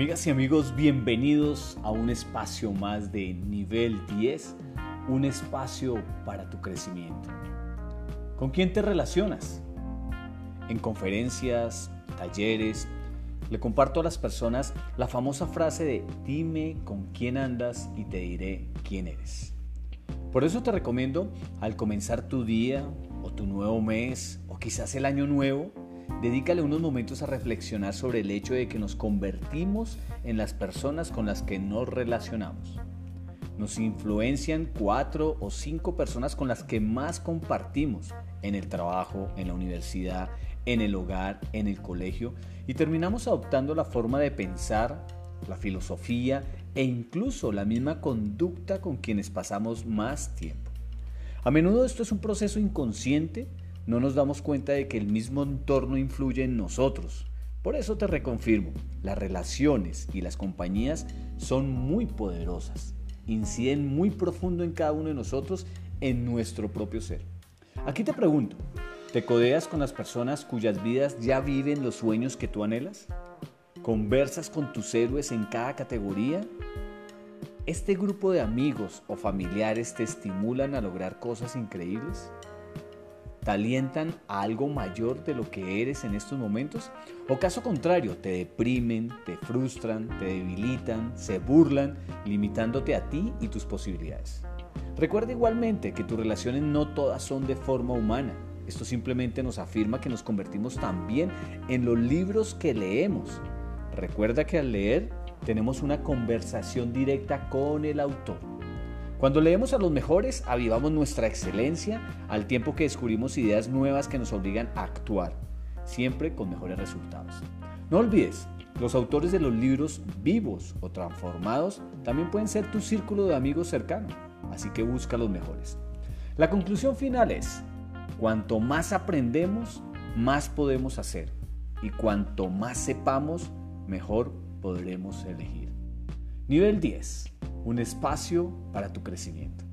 Amigas y amigos, bienvenidos a un espacio más de nivel 10, un espacio para tu crecimiento. ¿Con quién te relacionas? En conferencias, talleres, le comparto a las personas la famosa frase de dime con quién andas y te diré quién eres. Por eso te recomiendo al comenzar tu día o tu nuevo mes o quizás el año nuevo, Dedícale unos momentos a reflexionar sobre el hecho de que nos convertimos en las personas con las que nos relacionamos. Nos influencian cuatro o cinco personas con las que más compartimos en el trabajo, en la universidad, en el hogar, en el colegio y terminamos adoptando la forma de pensar, la filosofía e incluso la misma conducta con quienes pasamos más tiempo. A menudo esto es un proceso inconsciente no nos damos cuenta de que el mismo entorno influye en nosotros. Por eso te reconfirmo, las relaciones y las compañías son muy poderosas, inciden muy profundo en cada uno de nosotros, en nuestro propio ser. Aquí te pregunto, ¿te codeas con las personas cuyas vidas ya viven los sueños que tú anhelas? ¿Conversas con tus héroes en cada categoría? ¿Este grupo de amigos o familiares te estimulan a lograr cosas increíbles? ¿Te alientan a algo mayor de lo que eres en estos momentos? ¿O caso contrario, te deprimen, te frustran, te debilitan, se burlan, limitándote a ti y tus posibilidades? Recuerda igualmente que tus relaciones no todas son de forma humana. Esto simplemente nos afirma que nos convertimos también en los libros que leemos. Recuerda que al leer tenemos una conversación directa con el autor. Cuando leemos a los mejores, avivamos nuestra excelencia al tiempo que descubrimos ideas nuevas que nos obligan a actuar, siempre con mejores resultados. No olvides, los autores de los libros vivos o transformados también pueden ser tu círculo de amigos cercano, así que busca los mejores. La conclusión final es, cuanto más aprendemos, más podemos hacer, y cuanto más sepamos, mejor podremos elegir. Nivel 10 un espacio para tu crecimiento.